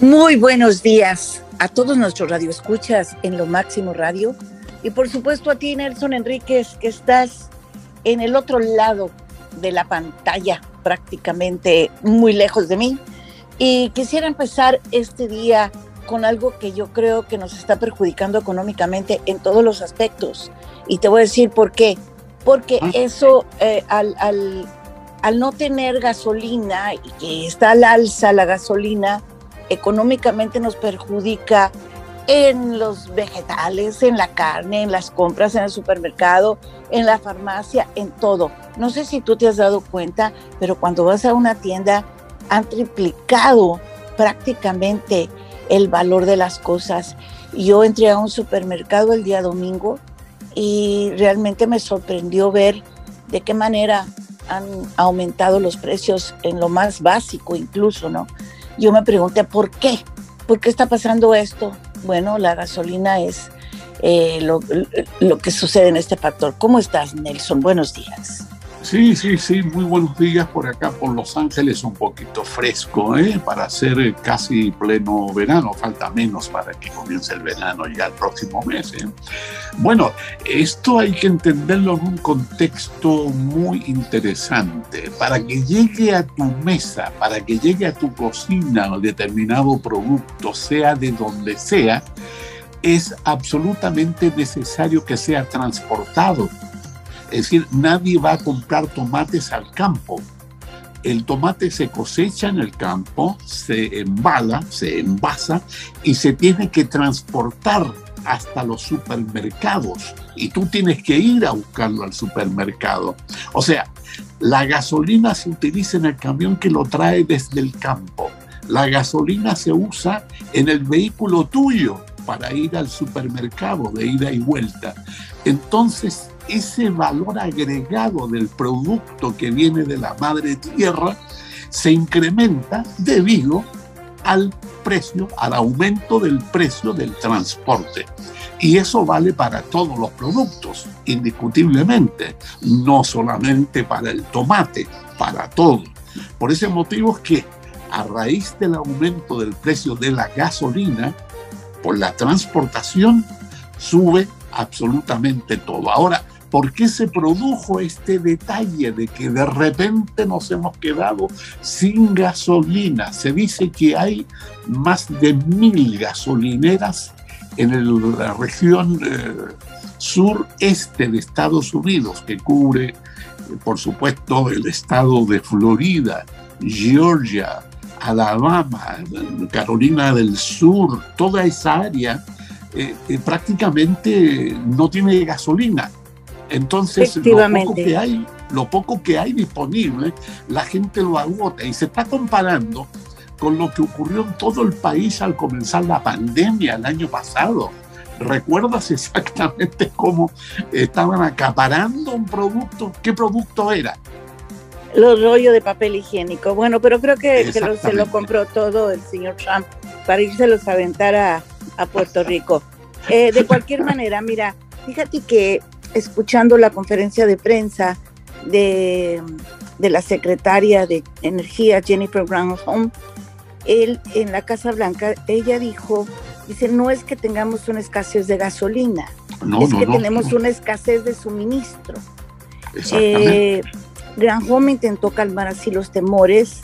Muy buenos días a todos nuestros radioescuchas en Lo Máximo Radio. Y por supuesto a ti Nelson Enríquez que estás en el otro lado de la pantalla prácticamente muy lejos de mí. Y quisiera empezar este día con algo que yo creo que nos está perjudicando económicamente en todos los aspectos. Y te voy a decir por qué. Porque ah. eso eh, al, al, al no tener gasolina y que está al alza la gasolina económicamente nos perjudica en los vegetales, en la carne, en las compras en el supermercado, en la farmacia, en todo. No sé si tú te has dado cuenta, pero cuando vas a una tienda han triplicado prácticamente el valor de las cosas. Yo entré a un supermercado el día domingo y realmente me sorprendió ver de qué manera han aumentado los precios en lo más básico incluso, ¿no? Yo me pregunté por qué, por qué está pasando esto. Bueno, la gasolina es eh, lo, lo, que sucede en este factor. ¿Cómo estás, Nelson? Buenos días. Sí, sí, sí, muy buenos días por acá, por Los Ángeles, un poquito fresco, ¿eh? Para ser casi pleno verano, falta menos para que comience el verano ya el próximo mes. ¿eh? Bueno, esto hay que entenderlo en un contexto muy interesante. Para que llegue a tu mesa, para que llegue a tu cocina determinado producto, sea de donde sea, es absolutamente necesario que sea transportado es decir, nadie va a comprar tomates al campo. El tomate se cosecha en el campo, se embala, se envasa y se tiene que transportar hasta los supermercados y tú tienes que ir a buscarlo al supermercado. O sea, la gasolina se utiliza en el camión que lo trae desde el campo. La gasolina se usa en el vehículo tuyo para ir al supermercado de ida y vuelta. Entonces, ese valor agregado del producto que viene de la madre tierra se incrementa debido al precio, al aumento del precio del transporte. Y eso vale para todos los productos, indiscutiblemente, no solamente para el tomate, para todo. Por ese motivo es que a raíz del aumento del precio de la gasolina, por la transportación, sube absolutamente todo. Ahora, ¿Por qué se produjo este detalle de que de repente nos hemos quedado sin gasolina? Se dice que hay más de mil gasolineras en la región eh, sureste de Estados Unidos, que cubre, por supuesto, el estado de Florida, Georgia, Alabama, Carolina del Sur, toda esa área eh, eh, prácticamente no tiene gasolina. Entonces, lo poco que hay, lo poco que hay disponible, la gente lo agota y se está comparando con lo que ocurrió en todo el país al comenzar la pandemia el año pasado. ¿Recuerdas exactamente cómo estaban acaparando un producto? ¿Qué producto era? Los rollos de papel higiénico. Bueno, pero creo que, se lo compró todo el señor Trump para irse a aventar a, a Puerto Rico. Eh, de cualquier manera, mira, fíjate que escuchando la conferencia de prensa de, la secretaria de Energía, Jennifer Granholm, él en la Casa Blanca, ella dijo, dice, no es que tengamos una escasez de gasolina, es que tenemos una escasez de suministro. Eh, Granholm intentó calmar así los temores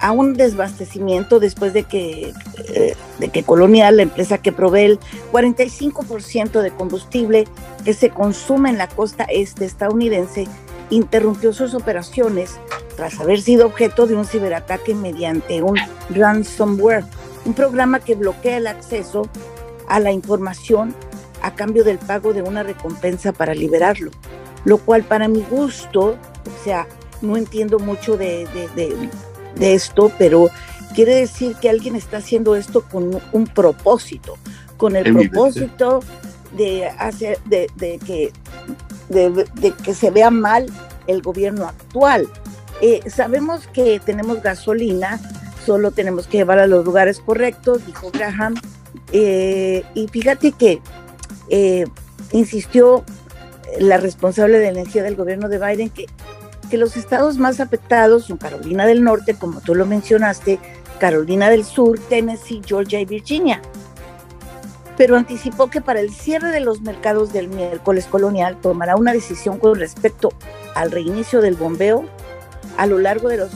a un desbastecimiento después de que, eh, de que Colonial, la empresa que provee el 45% de combustible que se consume en la costa este estadounidense, interrumpió sus operaciones tras haber sido objeto de un ciberataque mediante un ransomware, un programa que bloquea el acceso a la información a cambio del pago de una recompensa para liberarlo, lo cual para mi gusto, o sea, no entiendo mucho de de esto, pero quiere decir que alguien está haciendo esto con un propósito, con el propósito de hacer de, que de, que se vea mal el gobierno actual. Eh, sabemos que tenemos gasolina, solo tenemos que llevar a los lugares correctos, dijo Graham. Eh, y fíjate que eh, insistió la responsable de energía del gobierno de Biden que que los estados más afectados son Carolina del Norte, como tú lo mencionaste, Carolina del Sur, Tennessee, Georgia y Virginia. Pero anticipó que para el cierre de los mercados del miércoles colonial tomará una decisión con respecto al reinicio del bombeo a lo largo de los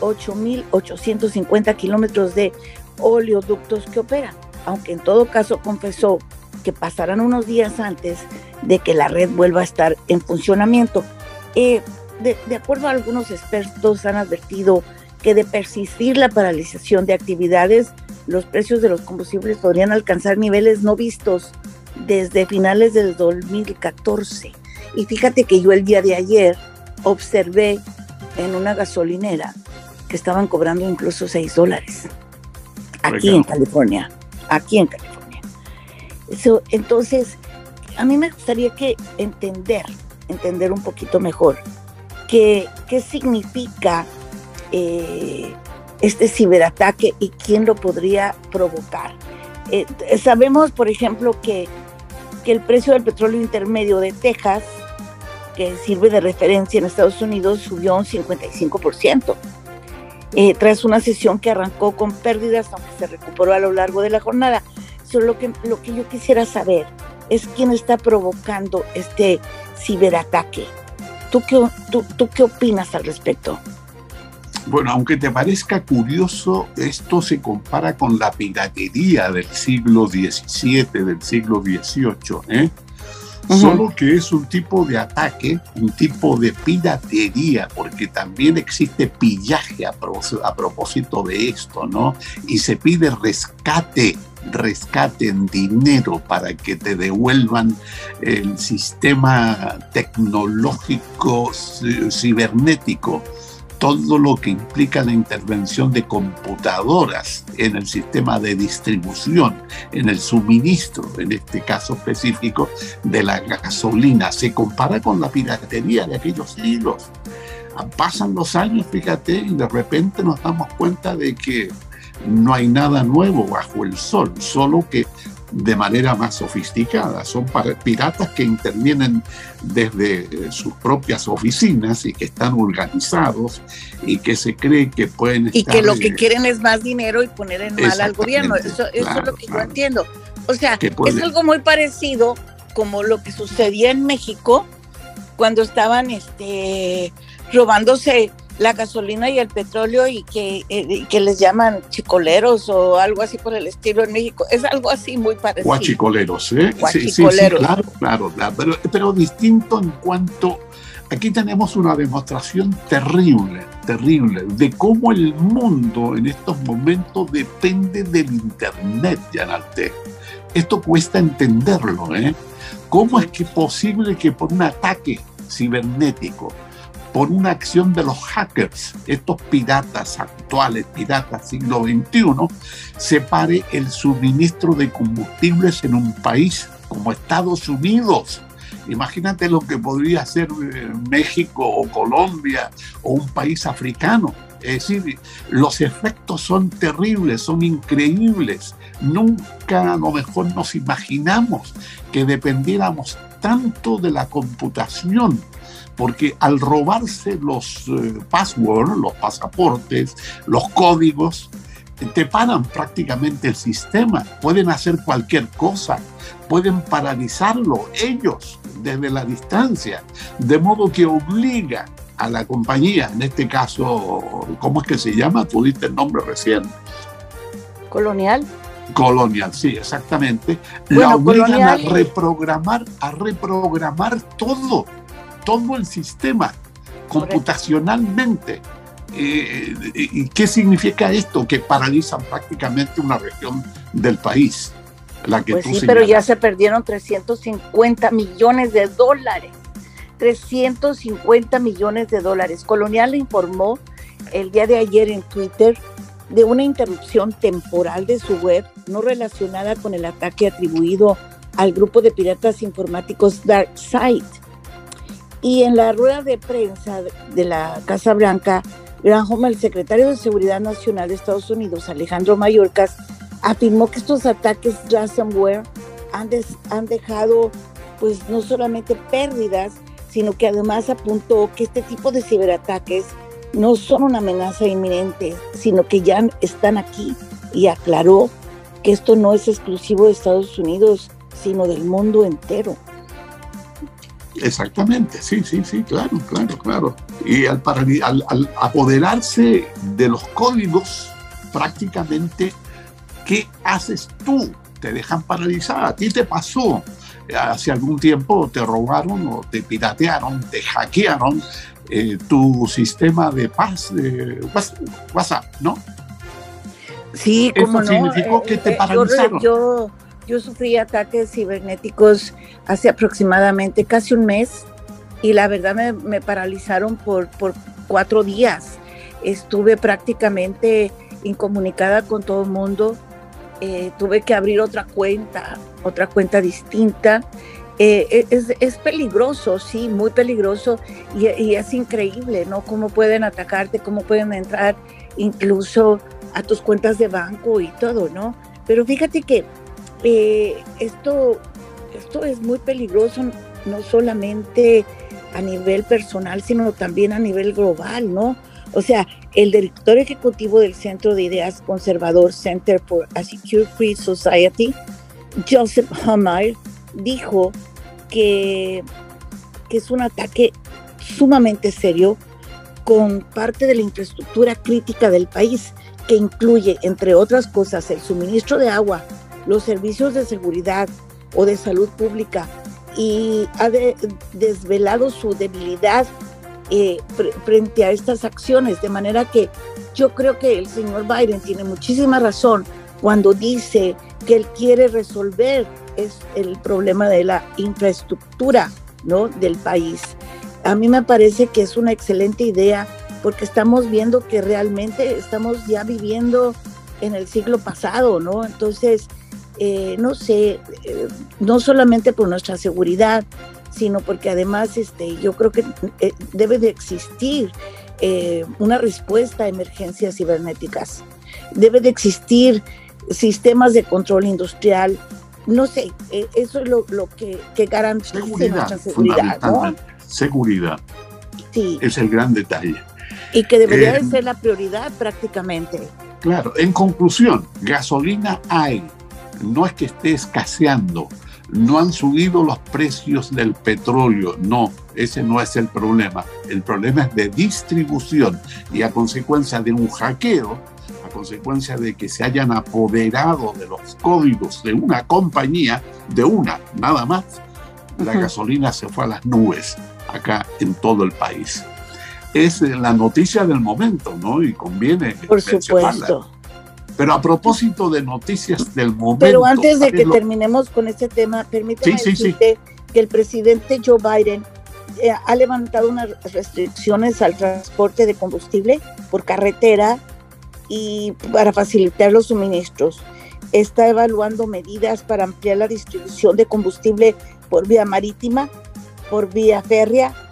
8.850 kilómetros de oleoductos que operan, aunque en todo caso confesó que pasarán unos días antes de que la red vuelva a estar en funcionamiento. Eh, de, acuerdo a algunos expertos, han advertido que de persistir la paralización de actividades, los precios de los combustibles podrían alcanzar niveles no vistos desde finales del 2014. Y fíjate que yo el día de ayer observé en una gasolinera que estaban cobrando incluso 6 dólares. Aquí en California. Aquí en California. entonces, a mí me gustaría que entender, entender un poquito mejor qué, qué significa eh, este ciberataque y quién lo podría provocar. Eh, sabemos, por ejemplo, que, que el precio del petróleo intermedio de Texas que sirve de referencia en Estados Unidos subió un 55%, eh, tras una sesión que arrancó con pérdidas, aunque se recuperó a lo largo de la jornada. Solo lo que, lo que yo quisiera saber es quién está provocando este ciberataque. ¿Tú qué, tú, tú qué opinas al respecto? Bueno, aunque te parezca curioso, esto se compara con la piratería del siglo XVII, del siglo XVIII. ¿eh? solo que es un tipo de ataque, un tipo de piratería, porque también existe pillaje a, propósito de esto, ¿no? Y se pide rescate rescate en dinero para que te devuelvan el sistema tecnológico cibernético todo lo que implica la intervención de computadoras en el sistema de distribución, en el suministro, en este caso específico, de la gasolina. Se compara con la piratería de aquellos siglos. Pasan los años, fíjate, y de repente nos damos cuenta de que no hay nada nuevo bajo el sol, solo que de manera más sofisticada. Son piratas que intervienen desde eh, sus propias oficinas y que están organizados y que se cree que pueden Y que lo que quieren es más dinero y poner en mal al gobierno. Eso, es lo que yo entiendo. O sea, es algo muy parecido como lo que sucedía en México cuando estaban este, robándose la gasolina y el petróleo y que, eh, que les llaman chicoleros o algo así por el estilo en México. Es algo así muy parecido. Guachicoleros, ¿eh? Sí, sí, claro, claro, Pero, pero distinto en cuanto... Aquí tenemos una demostración terrible, terrible, de cómo el mundo en estos momentos depende del Internet, Yanarte. Esto cuesta entenderlo, ¿eh? ¿Cómo es que posible que por un ataque cibernético por una acción de los hackers, estos piratas actuales, piratas siglo XXI, separe el suministro de combustibles en un país como Estados Unidos. Imagínate lo que podría ser eh, México o Colombia o un país africano. Es decir, los efectos son terribles, son increíbles. Nunca a lo mejor nos imaginamos que dependiéramos tanto de la computación porque al robarse los eh, passwords, los pasaportes, los códigos, te paran prácticamente el sistema, pueden hacer cualquier cosa, pueden paralizarlo ellos desde la distancia, de modo que obliga a la compañía, en este caso, ¿cómo es que se llama? Tú diste el nombre recién. Colonial. Colonial, sí, exactamente. la obligan a reprogramar, a reprogramar todo todo el sistema computacionalmente. Eh, ¿Y qué significa esto? Que paralizan prácticamente una región del país. La que pues sí, pero ya se perdieron 350 millones de dólares. 350 millones de dólares. Colonial informó el día de ayer en Twitter de una interrupción temporal de su web no relacionada con el ataque atribuido al grupo de piratas informáticos DarkSide y en la rueda de prensa de la Casa Blanca, Granholm, el secretario de Seguridad Nacional de Estados Unidos, Alejandro Mayorkas, afirmó que estos ataques ransomware han, han dejado pues no solamente pérdidas, sino que además apuntó que este tipo de ciberataques no son una amenaza inminente, sino que ya están aquí y aclaró que esto no es exclusivo de Estados Unidos, sino del mundo entero. Exactamente, sí, sí, sí, claro, claro, claro. Y al, al, apoderarse de los códigos, prácticamente, ¿qué haces tú? Te dejan paralizada. A ti te pasó. Hace algún tiempo te robaron o te piratearon, te hackearon eh, tu sistema de paz de WhatsApp, ¿no? Sí, no. significó que te eh, paralizaron. Yo, yo, sufrí ataques cibernéticos hace aproximadamente casi un mes y la verdad me, paralizaron por, por cuatro días. Estuve prácticamente incomunicada con todo el mundo. Eh, tuve que abrir otra cuenta, otra cuenta distinta. Eh, es, es, peligroso, sí, muy peligroso y, y, es increíble, ¿no? Cómo pueden atacarte, cómo pueden entrar incluso a tus cuentas de banco y todo, ¿no? Pero fíjate que eh, esto, esto es muy peligroso, no solamente a nivel personal, sino también a nivel global, ¿no? O sea, el director ejecutivo del Centro de Ideas Conservador Center for a Secure Free Society, Joseph Hammer, dijo que, que es un ataque sumamente serio con parte de la infraestructura crítica del país que incluye, entre otras cosas, el suministro de agua, los servicios de seguridad o de salud pública y ha desvelado su debilidad eh, frente a estas acciones. De manera que yo creo que el señor Biden tiene muchísima razón cuando dice que él quiere resolver es el problema de la infraestructura ¿no? del país. A mí me parece que es una excelente idea porque estamos viendo que realmente estamos ya viviendo en el siglo pasado, ¿no? Entonces, eh, no sé, eh, no solamente por nuestra seguridad, sino porque además este, yo creo que eh, debe de existir una respuesta a emergencias cibernéticas. Debe de existir sistemas de control industrial. No sé, eso es lo, que, que garantiza nuestra seguridad. ¿no? Seguridad. Sí. Es el gran detalle y que debería de eh, ser la prioridad prácticamente. Claro, en conclusión, gasolina hay, no es que esté escaseando, no han subido los precios del petróleo, no, ese no es el problema, el problema es de distribución y a consecuencia de un hackeo, a consecuencia de que se hayan apoderado de los códigos de una compañía, de una nada más, la gasolina se fue a las nubes acá en todo el país es la noticia del momento, ¿no? Y conviene. Por supuesto. Pero a propósito de noticias del momento. Pero antes de que terminemos con este tema, permítame decirte que el presidente Joe Biden eh, ha levantado unas restricciones al transporte de combustible por carretera y para facilitar los suministros. Está evaluando medidas para ampliar la distribución de combustible por vía marítima, por vía férrea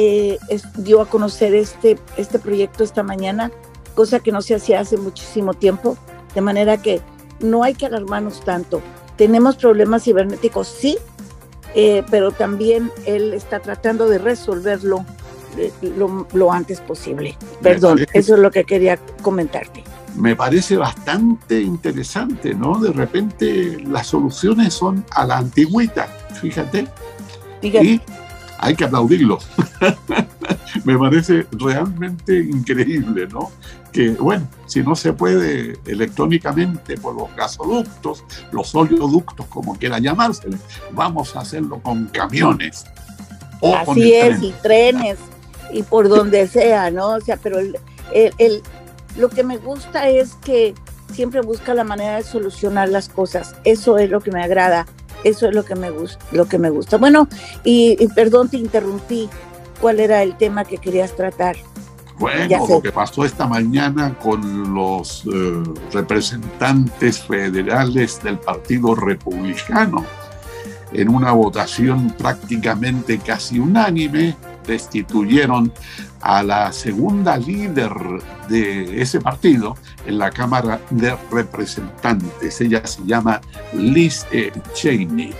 eh, dio a conocer este, este proyecto esta mañana, cosa que no se hacía hace muchísimo tiempo, de manera que no hay que alarmarnos tanto. Tenemos problemas cibernéticos, sí, eh, pero también él está tratando de resolverlo eh, lo, antes posible. Perdón, eso es lo que quería comentarte. Me parece bastante interesante, ¿no? De repente las soluciones son a la antigüita, fíjate. Y hay que aplaudirlo. Me parece realmente increíble, ¿no? Que, bueno, si no se puede electrónicamente por los gasoductos, los oleoductos, como quiera llamarse, vamos a hacerlo con camiones. Así es, y trenes, y por donde sea, ¿no? O sea, pero el, el, lo que me gusta es que siempre busca la manera de solucionar las cosas. Eso es lo que me agrada eso es lo que me gusta, lo que me gusta. Bueno, y, perdón, te interrumpí. ¿Cuál era el tema que querías tratar? Bueno, lo que pasó esta mañana con los eh, representantes federales del Partido Republicano en una votación prácticamente casi unánime, destituyeron a la segunda líder de ese partido en la Cámara de Representantes. Ella se llama Liz eh, Cheney.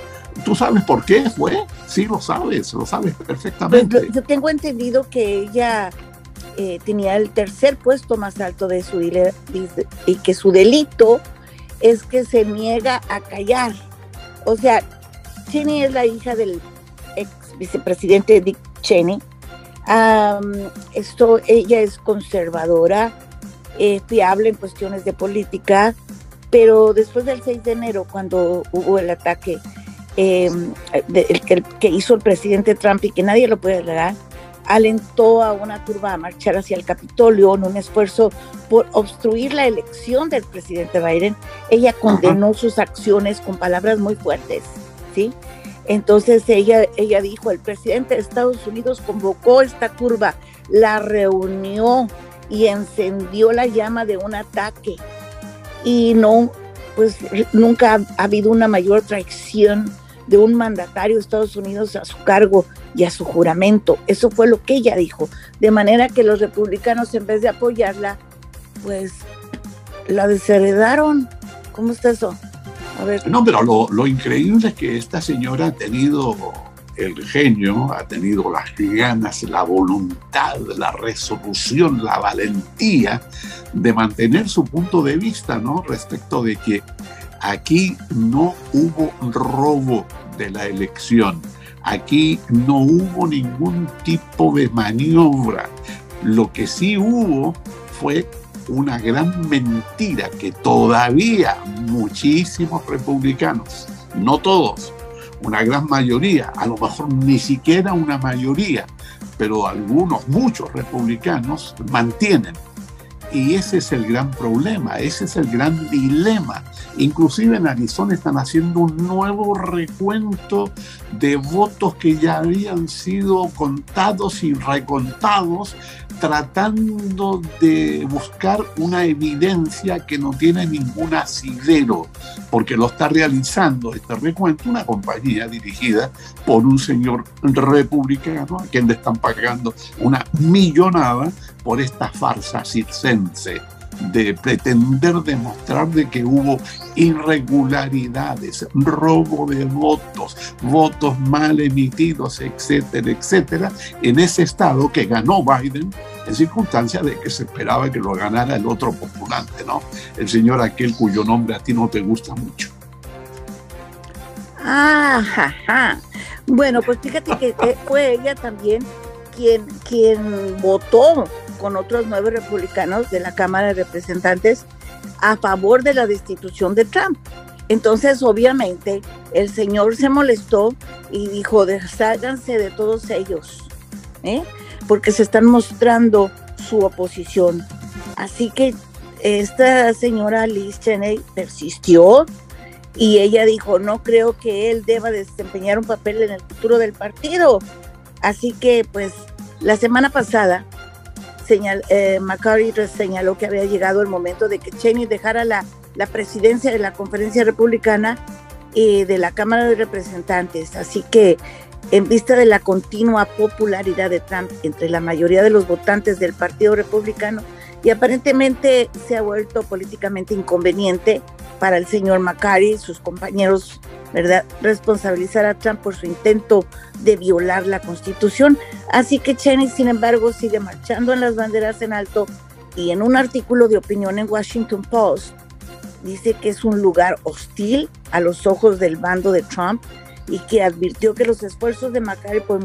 ¿Tú sabes por qué fue? Sí, lo sabes, lo sabes perfectamente. Pues, yo tengo entendido que ella eh, tenía el tercer puesto más alto de su y que su delito es que se niega a callar. O sea, Cheney es la hija del ex vicepresidente Dick Cheney. esto, ella es conservadora, eh, fiable en cuestiones de política, pero después del 6 de enero, cuando hubo el ataque em, que hizo el presidente Trump y que nadie lo puede alegar, alentó a una turba a marchar hacia el Capitolio en un esfuerzo por obstruir la elección del presidente Biden. Ella condenó sus acciones con palabras muy fuertes, ¿sí? Entonces ella, ella dijo, el presidente de Estados Unidos convocó esta turba, la reunió y encendió la llama de un ataque. Y no, pues nunca ha habido una mayor traición de un mandatario de Estados Unidos a su cargo y a su juramento. Eso fue lo que ella dijo. De manera que los republicanos, en vez de apoyarla, pues la desheredaron. ¿Cómo está eso? A ver. No, pero lo, lo increíble es que esta señora ha tenido el genio, ha tenido las ganas, la voluntad, la resolución, la valentía de mantener su punto de vista, ¿no? Respecto de que Aquí no hubo robo de la elección. Aquí no hubo ningún tipo de maniobra. Lo que sí hubo fue una gran mentira que todavía muchísimos republicanos, no todos, una gran mayoría, a lo mejor ni siquiera una mayoría, pero algunos, muchos republicanos mantienen. Y ese es el gran problema, ese es el gran dilema. Inclusive en Arizona están haciendo un nuevo recuento de votos que ya habían sido contados y recontados, tratando de buscar una evidencia que no tiene ningún asidero, porque lo está realizando este recuento una compañía dirigida por un señor republicano a quien le están pagando una millonada por esta farsa circense de pretender demostrar de que hubo irregularidades, robo de votos, votos mal emitidos, etcétera, etcétera, en ese estado que ganó Biden en circunstancia de que se esperaba que lo ganara el otro postulante, ¿no? El señor aquel cuyo nombre a ti no te gusta mucho. Ah, Bueno, pues fíjate que fue ella también quien, quien votó con otros nueve republicanos de la Cámara de Representantes a favor de la destitución de Trump. Entonces, obviamente, el señor se molestó y dijo, desháganse de todos ellos, ¿eh? porque se están mostrando su oposición. Así que esta señora Liz Cheney persistió y ella dijo, no creo que él deba desempeñar un papel en el futuro del partido. Así que, pues, la semana pasada señal, eh, señaló que había llegado el momento de que Cheney dejara la, la presidencia de la conferencia republicana y de la Cámara de Representantes. Así que en vista de la continua popularidad de Trump entre la mayoría de los votantes del Partido Republicano, y aparentemente se ha vuelto políticamente inconveniente para el señor McCarthy y sus compañeros, ¿verdad?, responsabilizar a Trump por su intento de violar la Constitución. Así que Cheney, sin embargo, sigue marchando en las banderas en alto y en un artículo de opinión en Washington Post dice que es un lugar hostil a los ojos del bando de Trump y que advirtió que los esfuerzos de McCarthy por,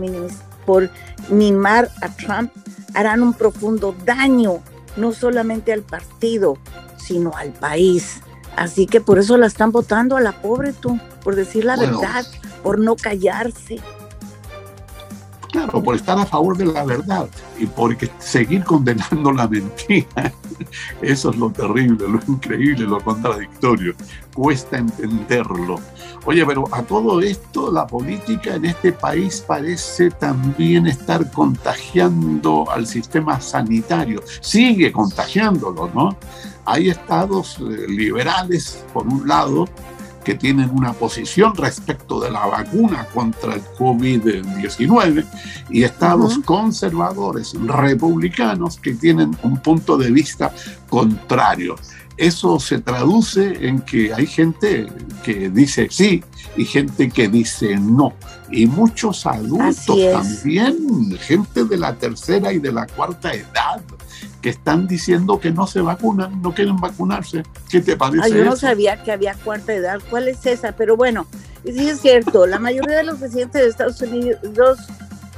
por mimar a Trump harán un profundo daño no solamente al partido, sino al país. Así que por eso la están votando a la pobre tú, por decir la verdad, por no callarse. Claro, por estar a favor de la verdad y por seguir condenando la mentira. Eso es lo terrible, lo increíble, lo contradictorio. Cuesta entenderlo. Oye, pero a todo esto la política en este país parece también estar contagiando al sistema sanitario. Sigue contagiándolo, ¿no? Hay estados eh, liberales, por un lado, que tienen una posición respecto de la vacuna contra el COVID-19 y estados conservadores republicanos que tienen un punto de vista contrario. Eso se traduce en que hay gente que dice sí y gente que dice no. Y muchos adultos también, gente de la tercera y de la cuarta edad, que están diciendo que no se vacunan, no quieren vacunarse. ¿Qué te parece? yo no sabía que había cuarta edad. ¿Cuál es esa? Pero bueno, sí es cierto, la mayoría de los residentes de Estados Unidos,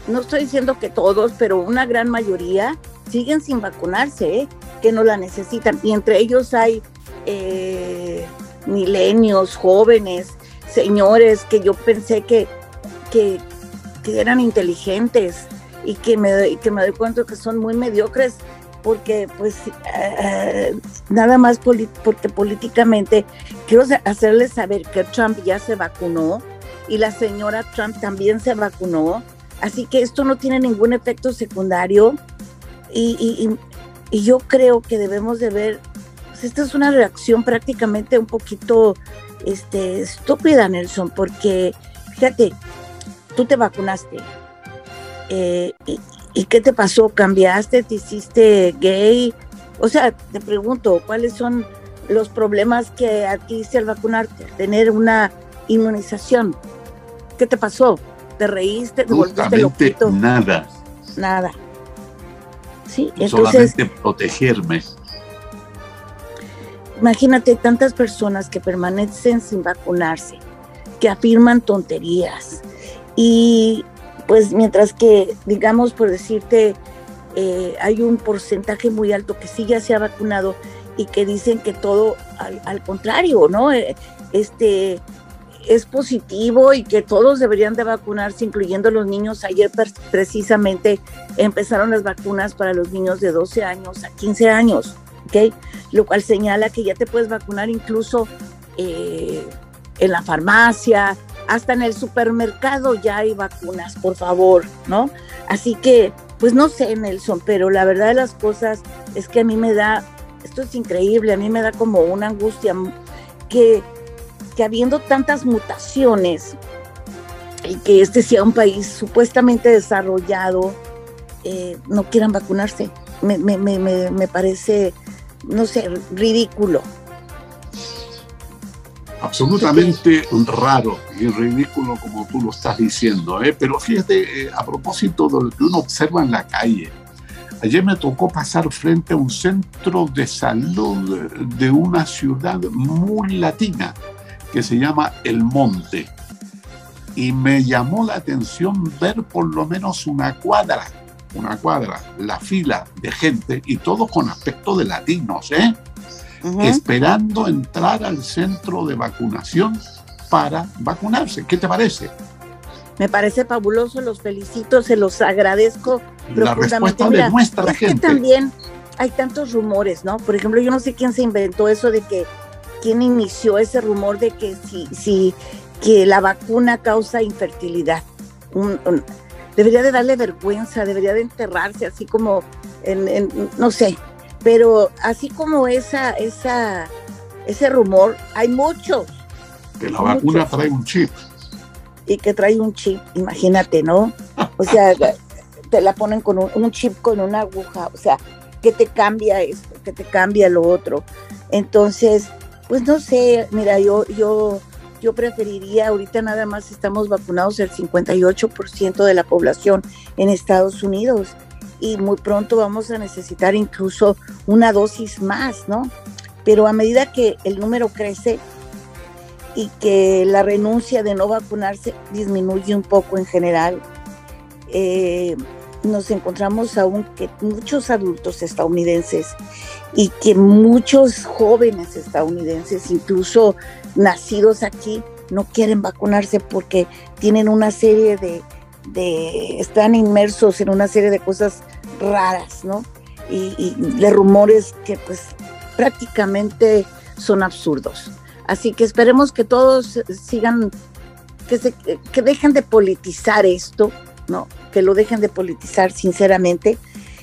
no estoy diciendo que todos, pero una gran mayoría siguen sin vacunarse, ¿eh? que no la necesitan. Y entre ellos hay eh, milenios, jóvenes, señores que yo pensé que, que, eran inteligentes y que me, que me doy cuenta que son muy mediocres porque pues eh, nada más porque políticamente quiero hacerles saber que Trump ya se vacunó y la señora Trump también se vacunó, así que esto no tiene ningún efecto secundario y, yo creo que debemos de ver, pues esta es una reacción prácticamente un poquito este, estúpida, Nelson, porque fíjate, tú te vacunaste eh, ¿Y qué te pasó? ¿Cambiaste? ¿Te hiciste gay? O sea, te pregunto, ¿cuáles son los problemas que adquiriste al vacunarte? Tener una inmunización. ¿Qué te pasó? ¿Te reíste? ¿Te volviste loquito? Nada. Nada. Sí, entonces. Solamente protegerme. Imagínate tantas personas que permanecen sin vacunarse, que afirman tonterías y pues mientras que, digamos, por decirte, eh, hay un porcentaje muy alto que sí ya se ha vacunado y que dicen que todo al, contrario, ¿no? Eh, este es positivo y que todos deberían de vacunarse, incluyendo los niños. Ayer precisamente empezaron las vacunas para los niños de 12 años a 15 años, ¿ok? Lo cual señala que ya te puedes vacunar incluso eh, en la farmacia, hasta en el supermercado ya hay vacunas, por favor, ¿no? Así que, pues no sé, Nelson, pero la verdad de las cosas es que a mí me da, esto es increíble, a mí me da como una angustia que, que habiendo tantas mutaciones y que este sea un país supuestamente desarrollado, eh, no quieran vacunarse. Me, me, parece, no sé, ridículo absolutamente raro y ridículo como tú lo estás diciendo. ¿eh? Pero fíjate, eh, a propósito de lo que uno observa en la calle, ayer me tocó pasar frente a un centro de salud de una ciudad muy latina que se llama El Monte. Y me llamó la atención ver por lo menos una cuadra, una cuadra, la fila de gente y todos con aspecto de latinos, ¿eh? Esperando entrar al centro de vacunación para vacunarse. ¿Qué te parece? Me parece fabuloso, los felicito, se los agradezco la Respuesta de nuestra es Que también hay tantos rumores, ¿no? Por ejemplo, yo no sé quién se inventó eso de que, quién inició ese rumor de que si, si que la vacuna causa infertilidad. debería de darle vergüenza, debería de enterrarse, así como en no sé, pero así como esa, esa, ese rumor, hay muchos. Que la vacuna trae un chip. Y que trae un chip, imagínate, ¿no? O sea, te la ponen con un, chip con una aguja, o sea, que te cambia esto, que te cambia lo otro. Entonces, pues no sé, mira, yo, yo, yo preferiría, ahorita nada más estamos vacunados el 58% de la población en Estados Unidos y muy pronto vamos a necesitar incluso una dosis más, ¿no? Pero a medida que el número crece y que la renuncia de no vacunarse disminuye un poco en general, eh, nos encontramos aún que muchos adultos estadounidenses y que muchos jóvenes estadounidenses, incluso nacidos aquí, no quieren vacunarse porque tienen una serie de de, están inmersos en una serie de cosas raras, ¿no? Y, de rumores que pues prácticamente son absurdos. Así que esperemos que todos sigan, que, se, que dejen de politizar esto, ¿no? Que lo dejen de politizar sinceramente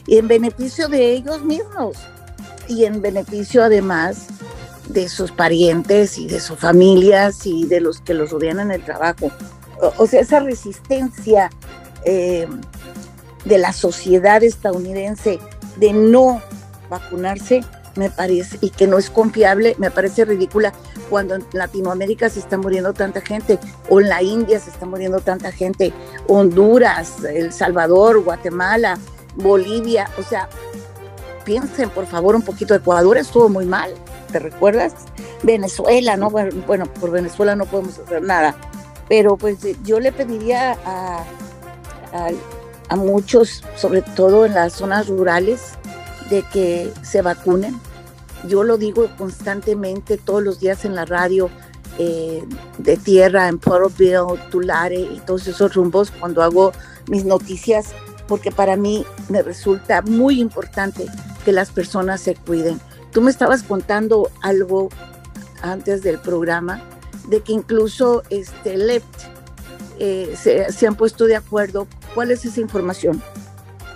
y en beneficio de ellos mismos y en beneficio además de sus parientes y de sus familias y de los que los rodean en el trabajo. O, sea, esa resistencia eh, de la sociedad estadounidense de no vacunarse me parece, y que no es confiable, me parece ridícula cuando en Latinoamérica se está muriendo tanta gente, o en la India se está muriendo tanta gente, Honduras, El Salvador, Guatemala, Bolivia, o sea, piensen por favor un poquito, Ecuador estuvo muy mal, ¿te recuerdas? Venezuela, ¿no? Bueno, por Venezuela no podemos hacer nada, pero pues yo le pediría a, a muchos, sobre todo en las zonas rurales, de que se vacunen. Yo lo digo constantemente todos los días en la radio eh, de tierra, en Porterville, Tulare y todos esos rumbos cuando hago mis noticias, porque para mí me resulta muy importante que las personas se cuiden. Tú me estabas contando algo antes del programa de que incluso este LEFT eh, se, han puesto de acuerdo. ¿Cuál es esa información?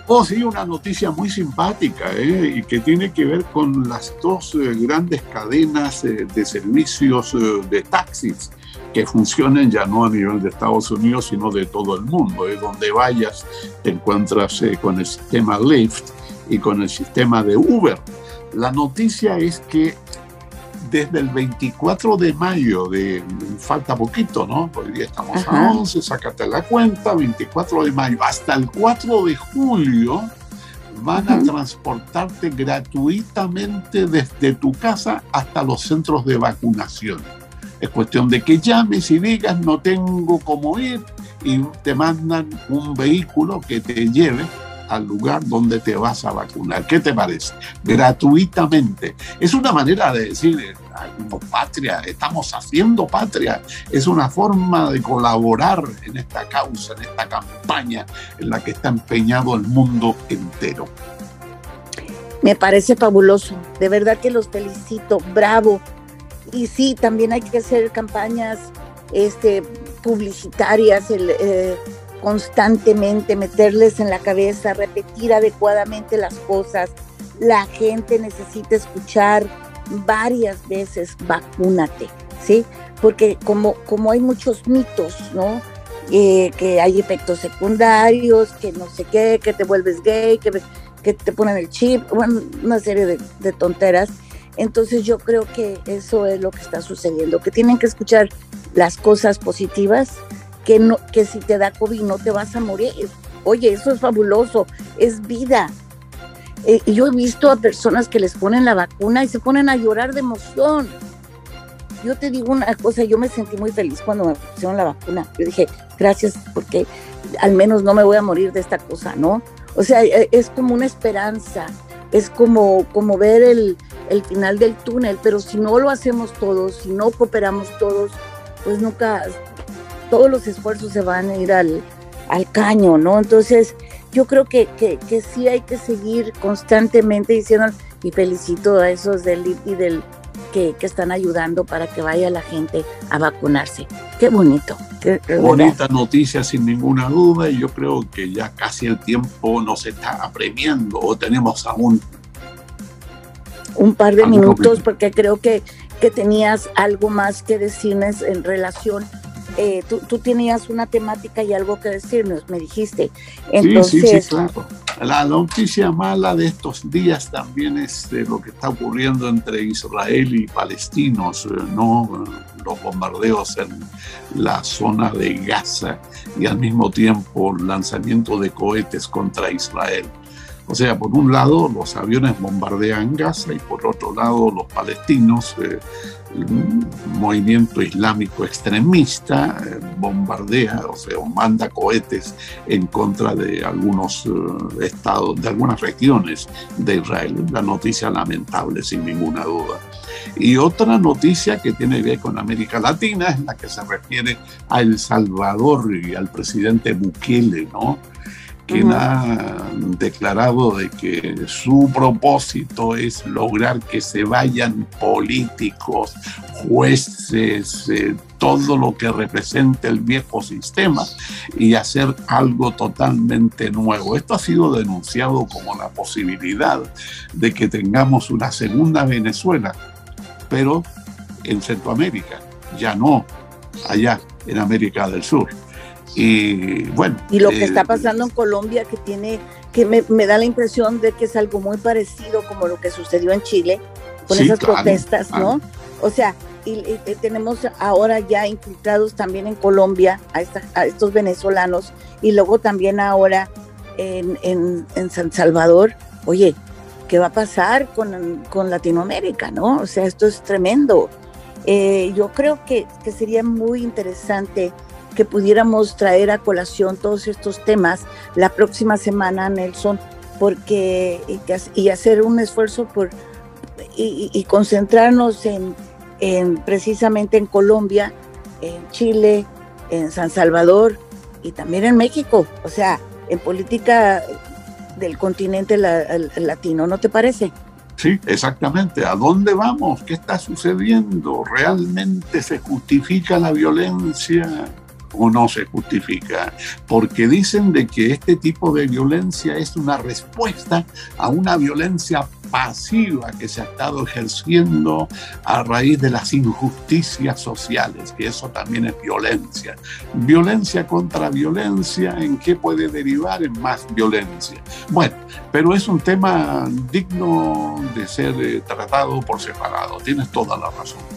Oh, sí, una noticia muy simpática ¿eh? y que tiene que ver con las dos eh, grandes cadenas de servicios de taxis que funcionan ya no a nivel de Estados Unidos, sino de todo el mundo. Donde vayas te encuentras con el sistema Lyft y con el sistema de Uber. La noticia es que desde el 24 de mayo, de, falta poquito, ¿no? Hoy día estamos a 11, sácate la cuenta, 24 de mayo, hasta el 4 de julio van a transportarte gratuitamente desde tu casa hasta los centros de vacunación. Es cuestión de que llames y digas no tengo cómo ir y te mandan un vehículo que te lleve al lugar donde te vas a vacunar. ¿Qué te parece? Gratuitamente. Es una manera de decir, patria, estamos haciendo patria. Es una forma de colaborar en esta causa, en esta campaña en la que está empeñado el mundo entero. Me parece fabuloso, de verdad que los felicito, bravo. Y sí, también hay que hacer campañas este, publicitarias, eh, constantemente, meterles en la cabeza, repetir adecuadamente las cosas. La gente necesita escuchar varias veces, vacúnate, ¿sí? Porque como, como hay muchos mitos, ¿no? Eh, que hay efectos secundarios, que no sé qué, que te vuelves gay, que, que te ponen el chip, bueno, una serie de, de tonteras. Entonces yo creo que eso es lo que está sucediendo, que tienen que escuchar las cosas positivas que, no, que si te da COVID no te vas a morir. Oye, eso es fabuloso, es vida. Eh, yo he visto a personas que les ponen la vacuna y se ponen a llorar de emoción. Yo te digo una cosa, yo me sentí muy feliz cuando me pusieron la vacuna. Yo dije, gracias porque al menos no me voy a morir de esta cosa, ¿no? O sea, e, es como una esperanza, es como, como ver el, el final del túnel, pero si no lo hacemos todos, si no cooperamos todos, pues nunca, todos los esfuerzos se van a ir al, caño, ¿no? Entonces, yo creo que, que, sí hay que seguir constantemente diciendo, y felicito a esos del y del que, están ayudando para que vaya la gente a vacunarse. Qué bonito. Qué, Bonita noticia sin ninguna duda y yo creo que ya casi el tiempo nos está apremiando o tenemos aún un par de minutos porque creo que, que tenías algo más que decirnos en relación eh, tú, tenías una temática y algo que decirnos, me dijiste. Entonces, sí, sí, claro. La noticia mala de estos días también es lo que está ocurriendo entre Israel y palestinos, eh, ¿no? Los bombardeos en la zona de Gaza y al mismo tiempo el lanzamiento de cohetes contra Israel. O sea, por un lado los aviones bombardean Gaza y por otro lado los palestinos eh, movimiento islámico extremista eh, bombardea, o sea, manda cohetes en contra de algunos eh, estados, de algunas regiones de Israel. La noticia lamentable, sin ninguna duda. Y otra noticia que tiene que ver con América Latina es la que se refiere a El Salvador y al presidente Bukele, ¿no? Quien ha declarado de que su propósito es lograr que se vayan políticos, jueces, eh, todo lo que represente el viejo sistema y hacer algo totalmente nuevo. Esto ha sido denunciado como la posibilidad de que tengamos una segunda Venezuela pero en Centroamérica, ya no allá en América del Sur. Y bueno. Y lo que está eh, pasando en Colombia, que tiene, que me, da la impresión de que es algo muy parecido como lo que sucedió en Chile, con esas protestas, ¿no? O sea, y, tenemos ahora ya infiltrados también en Colombia a, estos venezolanos y luego también ahora en, en, San Salvador. Oye, ¿qué va a pasar con, con Latinoamérica, no? O sea, esto es tremendo. Eh, yo creo que, que, sería muy interesante que pudiéramos traer a colación todos estos temas la próxima semana, Nelson, porque y, hacer un esfuerzo por y, y concentrarnos en en, precisamente en Colombia, en Chile, en San Salvador y también en México, o sea, en política del continente latino, ¿no te parece? Sí, exactamente. ¿A dónde vamos? ¿Qué está sucediendo? ¿Realmente se justifica la violencia? O no se justifica, porque dicen de que este tipo de violencia es una respuesta a una violencia pasiva que se ha estado ejerciendo a raíz de las injusticias sociales, que eso también es violencia. Violencia contra violencia, ¿en qué puede derivar en más violencia? Bueno, pero es un tema digno de ser eh, tratado por separado, tienes toda la razón.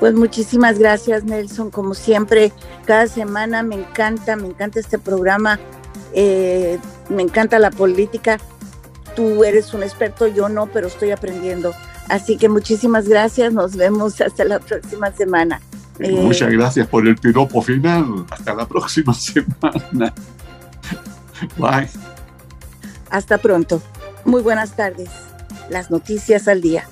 Pues muchísimas gracias, Nelson. Como siempre, cada semana me encanta, me encanta este programa, eh, me encanta la política. Tú eres un experto, yo no, pero estoy aprendiendo. Así que muchísimas gracias, nos vemos hasta la próxima semana. Eh, muchas gracias por el piropo final. Hasta la próxima semana. Bye. Hasta pronto. Muy buenas tardes. Las noticias al día.